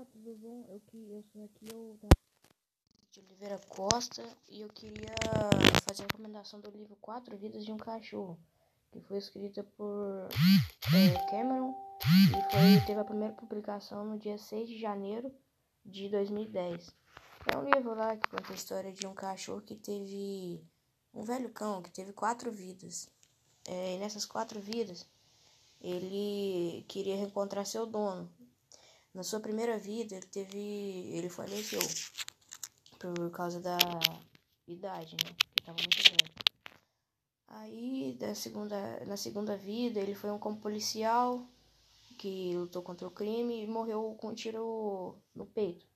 Olá, tudo bom? Eu, que, eu sou aqui eu de Oliveira Costa e eu queria fazer a recomendação do livro Quatro Vidas de um Cachorro, que foi escrita por é, Cameron e foi, teve a primeira publicação no dia 6 de janeiro de 2010. É um livro lá que conta a história de um cachorro que teve um velho cão que teve quatro vidas. É, e nessas quatro vidas ele queria reencontrar seu dono. Na sua primeira vida, ele teve. ele faleceu por causa da idade, né? Ele tava muito velho. Aí, da segunda, na segunda vida, ele foi um como policial que lutou contra o crime e morreu com um tiro no peito.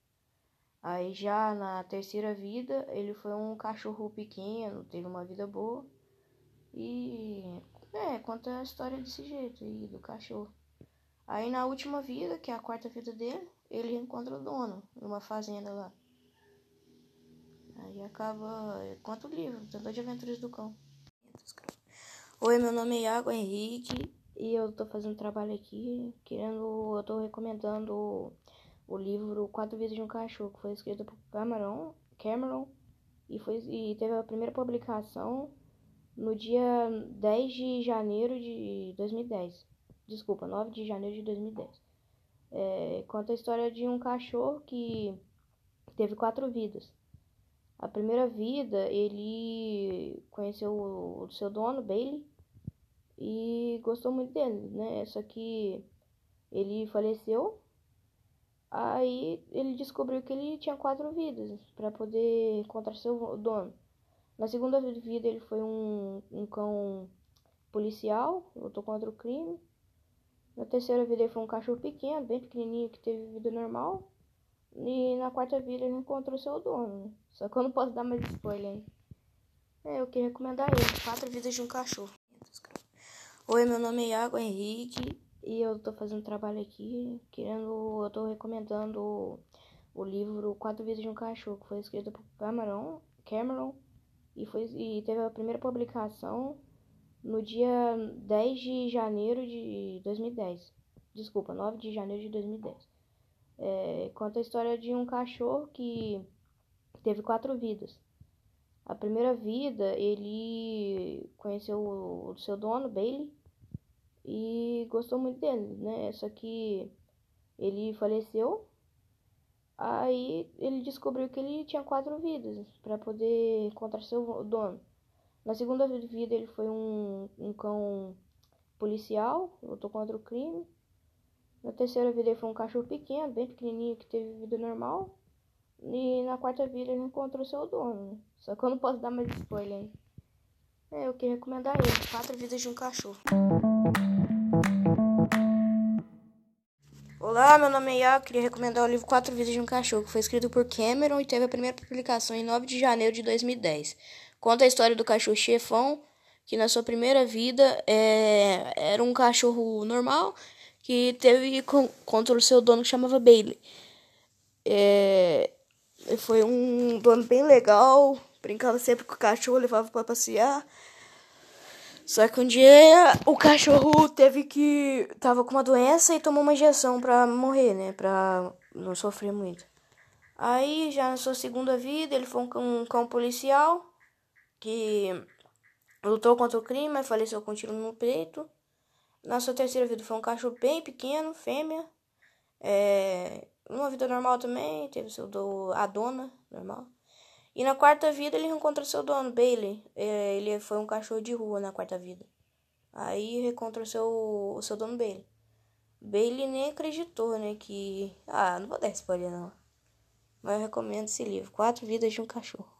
Aí já na terceira vida, ele foi um cachorro pequeno, teve uma vida boa. E é, conta a história desse jeito aí, do cachorro. Aí na última vida, que é a quarta vida dele, ele encontra o dono numa fazenda lá. Aí acaba. Conta o livro, Tentador de Aventuras do Cão. Oi, meu nome é Iago Henrique e eu tô fazendo trabalho aqui, querendo. Eu tô recomendando o livro Quatro Vidas de um Cachorro, que foi escrito por Cameron, Cameron e, foi, e teve a primeira publicação no dia 10 de janeiro de 2010. Desculpa, 9 de janeiro de 2010. É, conta a história de um cachorro que teve quatro vidas. A primeira vida, ele conheceu o seu dono, Bailey, e gostou muito dele, né? Só que ele faleceu. Aí ele descobriu que ele tinha quatro vidas para poder encontrar seu dono. Na segunda vida, ele foi um, um cão policial, lutou contra o crime. Na terceira vida, ele foi um cachorro pequeno, bem pequenininho, que teve vida normal. E na quarta vida, ele encontrou seu dono. Só que eu não posso dar mais spoiler aí. É, eu queria recomendar ele. Quatro vidas de um cachorro. Oi, meu nome é Iago Henrique e eu tô fazendo trabalho aqui, querendo, eu tô recomendando o, o livro Quatro Vidas de um Cachorro, que foi escrito por Cameron, Cameron e, foi, e teve a primeira publicação no dia 10 de janeiro de 2010. Desculpa, 9 de janeiro de 2010. É, conta a história de um cachorro que teve quatro vidas. A primeira vida, ele conheceu o seu dono, Bailey, e gostou muito dele, né? Só que ele faleceu Aí ele descobriu que ele tinha quatro vidas para poder encontrar seu dono. Na segunda vida ele foi um, um cão policial, lutou contra o crime. Na terceira vida ele foi um cachorro pequeno, bem pequenininho, que teve vida normal. E na quarta vida ele encontrou seu dono. Né? Só que eu não posso dar mais spoiler aí. É, eu queria recomendar ele. Quatro vidas de um cachorro. Olá, meu nome é Iago, queria recomendar o livro Quatro Vidas de um Cachorro, que foi escrito por Cameron e teve a primeira publicação em 9 de janeiro de 2010. Conta a história do cachorro chefão, que na sua primeira vida é, era um cachorro normal, que teve contra o seu dono que chamava Bailey. É, foi um dono bem legal, brincava sempre com o cachorro, levava para passear. Só que um dia o cachorro teve que. tava com uma doença e tomou uma injeção pra morrer, né? Pra não sofrer muito. Aí, já na sua segunda vida, ele foi um cão, um cão policial que lutou contra o crime, mas faleceu com um tiro no peito. Na sua terceira vida, foi um cachorro bem pequeno, fêmea. É, uma vida normal também, teve seu do, a dona, normal. E na quarta vida ele reencontra seu dono, Bailey. É, ele foi um cachorro de rua na quarta vida. Aí reencontra seu, o seu dono Bailey. Bailey nem acreditou, né? Que. Ah, não vou dar spoiler não. Mas eu recomendo esse livro. Quatro Vidas de um Cachorro.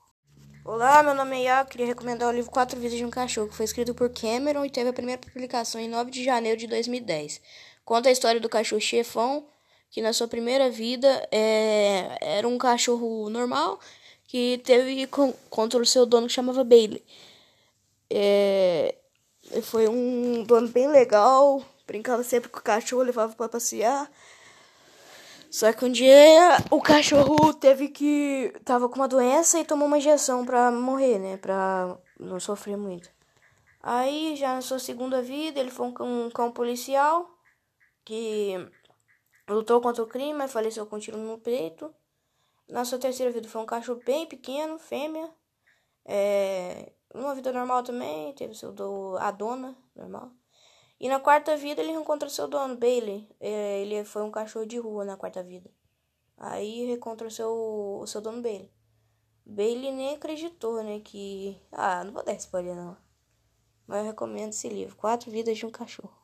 Olá, meu nome é Iago. Queria recomendar o livro Quatro Vidas de um Cachorro, que foi escrito por Cameron e teve a primeira publicação em 9 de janeiro de 2010. Conta a história do cachorro chefão, que na sua primeira vida é, era um cachorro normal que teve contra o seu dono que chamava Bailey. É, foi um dono bem legal, brincava sempre com o cachorro, levava para passear. Só que um dia o cachorro teve que. tava com uma doença e tomou uma injeção pra morrer, né? Pra não sofrer muito. Aí, já na sua segunda vida, ele foi um cão, um cão policial que lutou contra o crime, mas faleceu com um tiro no peito. Na sua terceira vida foi um cachorro bem pequeno, fêmea. É, numa vida normal também, teve seu do, a dona, normal. E na quarta vida ele encontrou seu dono, Bailey. É, ele foi um cachorro de rua na quarta vida. Aí encontrou seu, o seu dono Bailey. Bailey nem acreditou, né, que... Ah, não vou dar spoiler não. Mas eu recomendo esse livro, Quatro Vidas de um Cachorro.